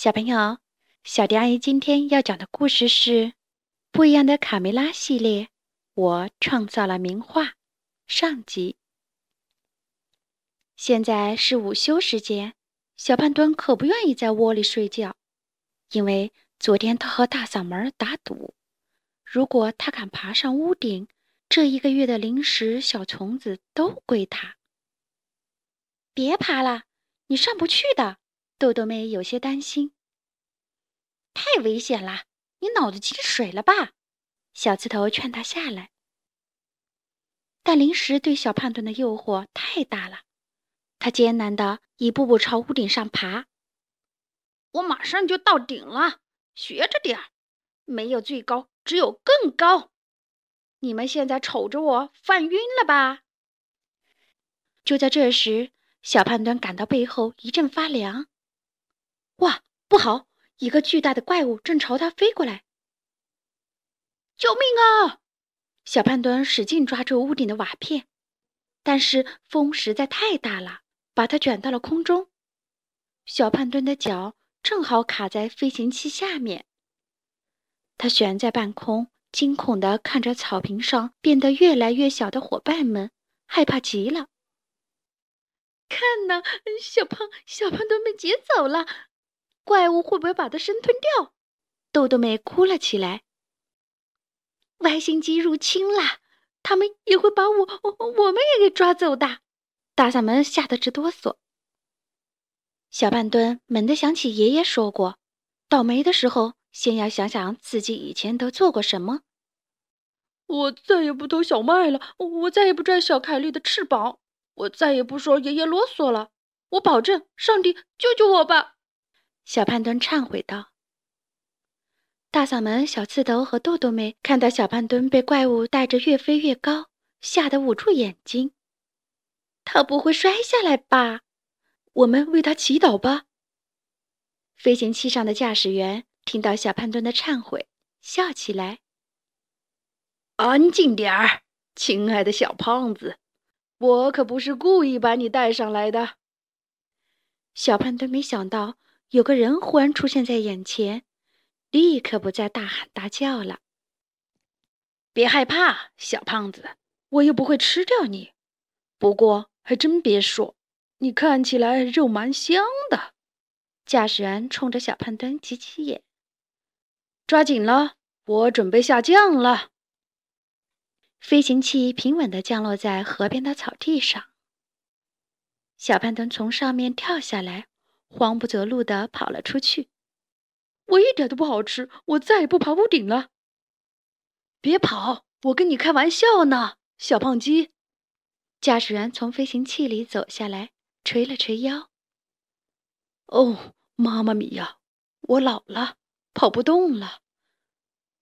小朋友，小迪阿姨今天要讲的故事是《不一样的卡梅拉》系列。我创造了名画上集。现在是午休时间，小胖墩可不愿意在窝里睡觉，因为昨天他和大嗓门打赌，如果他敢爬上屋顶，这一个月的零食小虫子都归他。别爬了，你上不去的。豆豆妹有些担心，太危险了！你脑子进水了吧？小刺头劝他下来，但零食对小胖墩的诱惑太大了，他艰难的一步步朝屋顶上爬。我马上就到顶了，学着点儿，没有最高，只有更高。你们现在瞅着我犯晕了吧？就在这时，小胖墩感到背后一阵发凉。哇，不好！一个巨大的怪物正朝他飞过来！救命啊！小胖墩使劲抓住屋顶的瓦片，但是风实在太大了，把它卷到了空中。小胖墩的脚正好卡在飞行器下面，他悬在半空，惊恐地看着草坪上变得越来越小的伙伴们，害怕极了。看呐，小胖小胖墩被劫走了！怪物会不会把它生吞掉？豆豆妹哭了起来。外星机入侵了，他们也会把我我我们也给抓走的。大嗓门吓得直哆嗦。小半蹲猛地想起爷爷说过，倒霉的时候先要想想自己以前都做过什么。我再也不偷小麦了，我再也不拽小凯莉的翅膀，我再也不说爷爷啰嗦了。我保证，上帝救救我吧！小胖墩忏悔道：“大嗓门、小刺头和豆豆妹看到小胖墩被怪物带着越飞越高，吓得捂住眼睛。他不会摔下来吧？我们为他祈祷吧。”飞行器上的驾驶员听到小胖墩的忏悔，笑起来：“安静点儿，亲爱的小胖子，我可不是故意把你带上来的。”小胖墩没想到。有个人忽然出现在眼前，立刻不再大喊大叫了。别害怕，小胖子，我又不会吃掉你。不过还真别说，你看起来肉蛮香的。驾驶员冲着小胖墩挤挤眼，抓紧了，我准备下降了。飞行器平稳地降落在河边的草地上，小胖墩从上面跳下来。慌不择路地跑了出去。我一点都不好吃，我再也不爬屋顶了。别跑，我跟你开玩笑呢，小胖鸡。驾驶员从飞行器里走下来，捶了捶腰。哦，妈妈咪呀，我老了，跑不动了。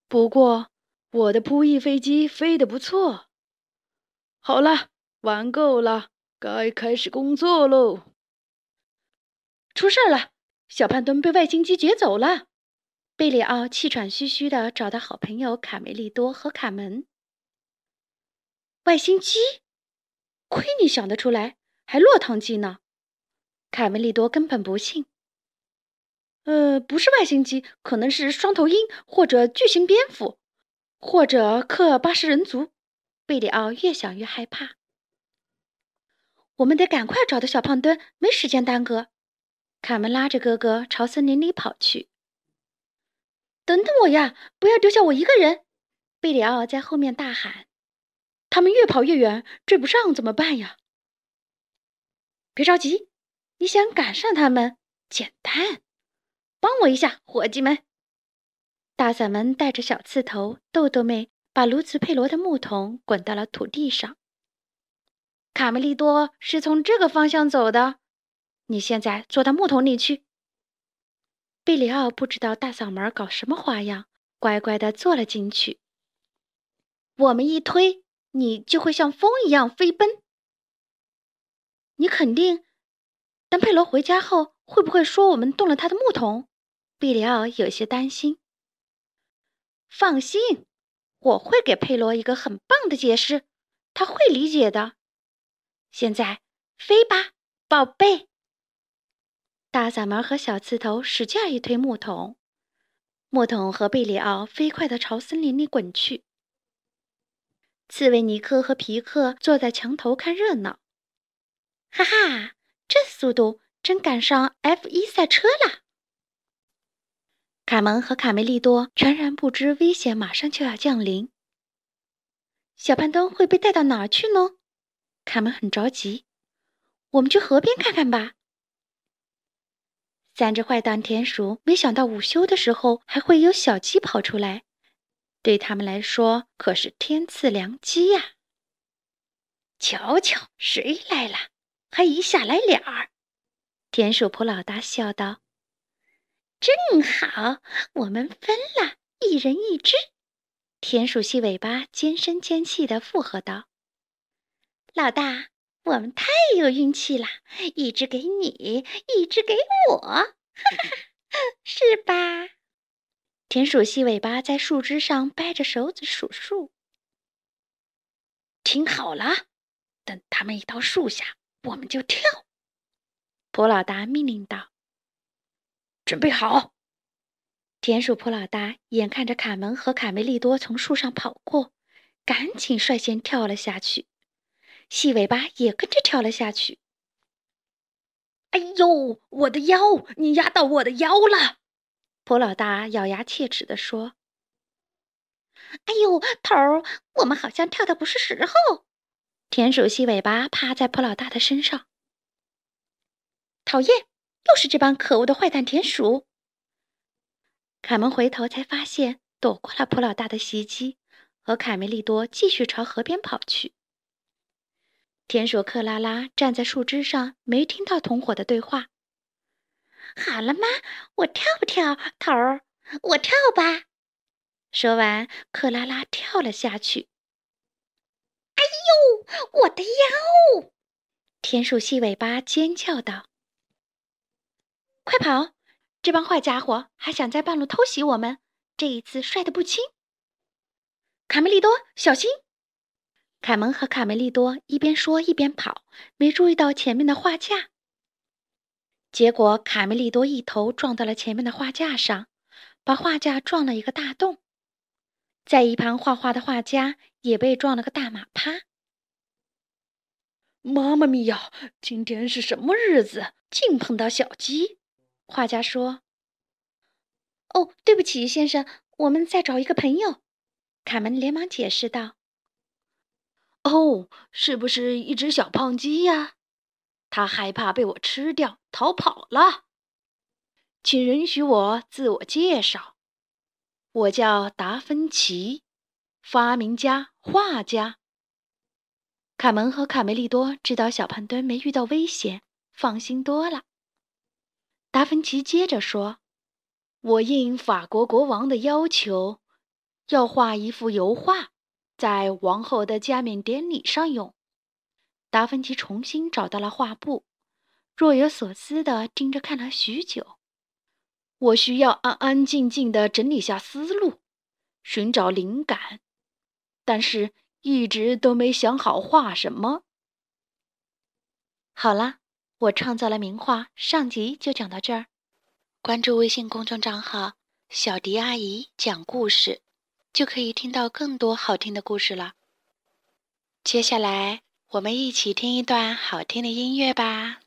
不过我的扑翼飞机飞得不错。好了，玩够了，该开始工作喽。出事了！小胖墩被外星机劫走了。贝里奥气喘吁吁地找到好朋友卡梅利多和卡门。外星机？亏你想得出来，还落汤鸡呢！卡梅利多根本不信。呃，不是外星机，可能是双头鹰，或者巨型蝙蝠，或者克尔巴什人族。贝里奥越想越害怕。我们得赶快找到小胖墩，没时间耽搁。卡门拉着哥哥朝森林里跑去。等等我呀！不要丢下我一个人！贝里奥在后面大喊。他们越跑越远，追不上怎么办呀？别着急，你想赶上他们，简单。帮我一下，伙计们！大嗓门带着小刺头、豆豆妹，把卢茨佩罗的木桶滚到了土地上。卡梅利多是从这个方向走的。你现在坐到木桶里去。贝里奥不知道大嗓门搞什么花样，乖乖的坐了进去。我们一推，你就会像风一样飞奔。你肯定？当佩罗回家后，会不会说我们动了他的木桶？贝里奥有些担心。放心，我会给佩罗一个很棒的解释，他会理解的。现在飞吧，宝贝。大嗓门和小刺头使劲一推木桶，木桶和贝里奥飞快地朝森林里滚去。刺猬尼克和皮克坐在墙头看热闹。哈哈，这速度真赶上 F 一赛车了！卡门和卡梅利多全然不知危险马上就要降临。小胖墩会被带到哪儿去呢？卡门很着急。我们去河边看看吧。三只坏蛋田鼠没想到午休的时候还会有小鸡跑出来，对他们来说可是天赐良机呀！瞧瞧，谁来了？还一下来俩儿。田鼠普老大笑道：“正好，我们分了一人一只。”田鼠细尾巴尖声尖气地附和道：“老大。”我们太有运气了，一只给你，一只给我，哈哈，是吧？田鼠细尾巴在树枝上掰着手指数数。听好了，等他们一到树下，我们就跳。普老大命令道：“准备好！”田鼠普老大眼看着卡门和卡梅利多从树上跑过，赶紧率先跳了下去。细尾巴也跟着跳了下去。哎呦，我的腰！你压到我的腰了！普老大咬牙切齿地说。哎呦，头儿，我们好像跳的不是时候。田鼠细尾巴趴在普老大的身上。讨厌，又是这帮可恶的坏蛋田鼠！凯门回头才发现，躲过了普老大的袭击，和卡梅利多继续朝河边跑去。田鼠克拉拉站在树枝上，没听到同伙的对话。好了吗？我跳不跳，头儿？我跳吧。说完，克拉拉跳了下去。哎呦，我的腰！田鼠细尾巴尖叫道：“快跑！这帮坏家伙还想在半路偷袭我们，这一次摔得不轻。”卡梅利多，小心！凯蒙和卡梅利多一边说一边跑，没注意到前面的画架。结果卡梅利多一头撞到了前面的画架上，把画架撞了一个大洞。在一旁画画的画家也被撞了个大马趴。妈妈咪呀，今天是什么日子？竟碰到小鸡！画家说：“哦，对不起，先生，我们在找一个朋友。”卡门连忙解释道。哦，是不是一只小胖鸡呀？它害怕被我吃掉，逃跑了。请允许我自我介绍，我叫达芬奇，发明家、画家。卡门和卡梅利多知道小胖墩没遇到危险，放心多了。达芬奇接着说：“我应法国国王的要求，要画一幅油画。”在王后的加冕典礼上用，达芬奇重新找到了画布，若有所思地盯着看了许久。我需要安安静静地整理下思路，寻找灵感，但是一直都没想好画什么。好了，我创造了名画，上集就讲到这儿。关注微信公众账号“小迪阿姨讲故事”。就可以听到更多好听的故事了。接下来，我们一起听一段好听的音乐吧。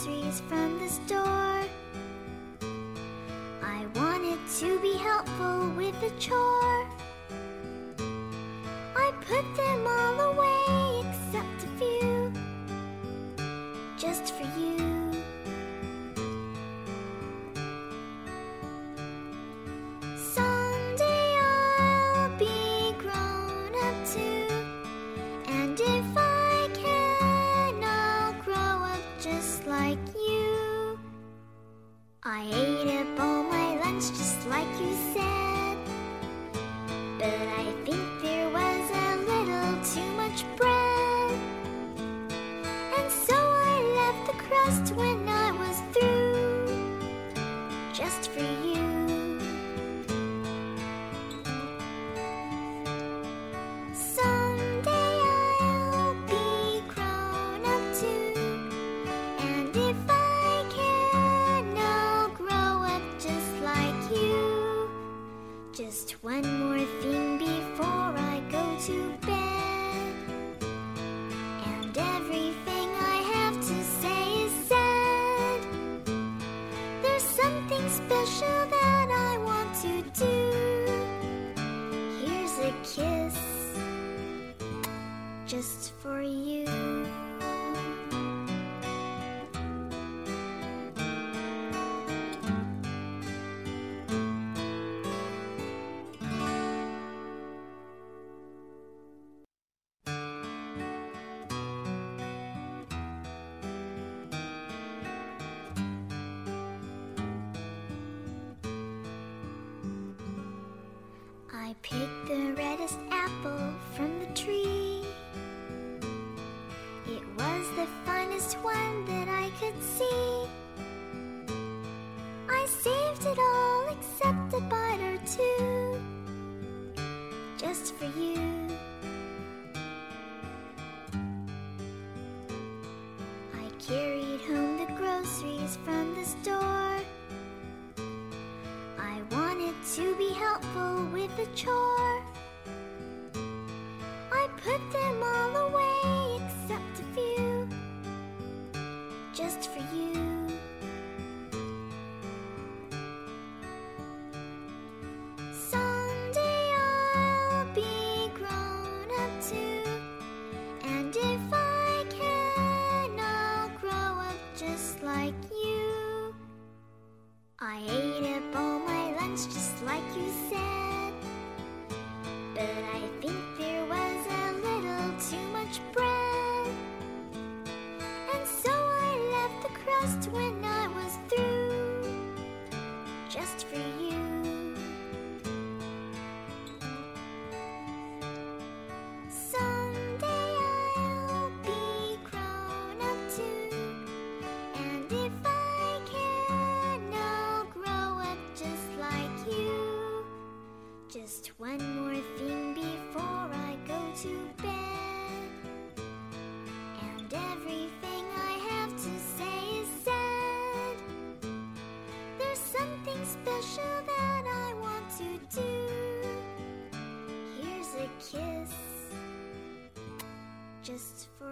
groceries from the store. I wanted to be helpful with a chore. just for you. I picked the reddest apple from the tree the finest one that I could see. I saved it all except a bite or two, just for you. I carried home the groceries from the store. I wanted to be helpful with the chore. I put the just for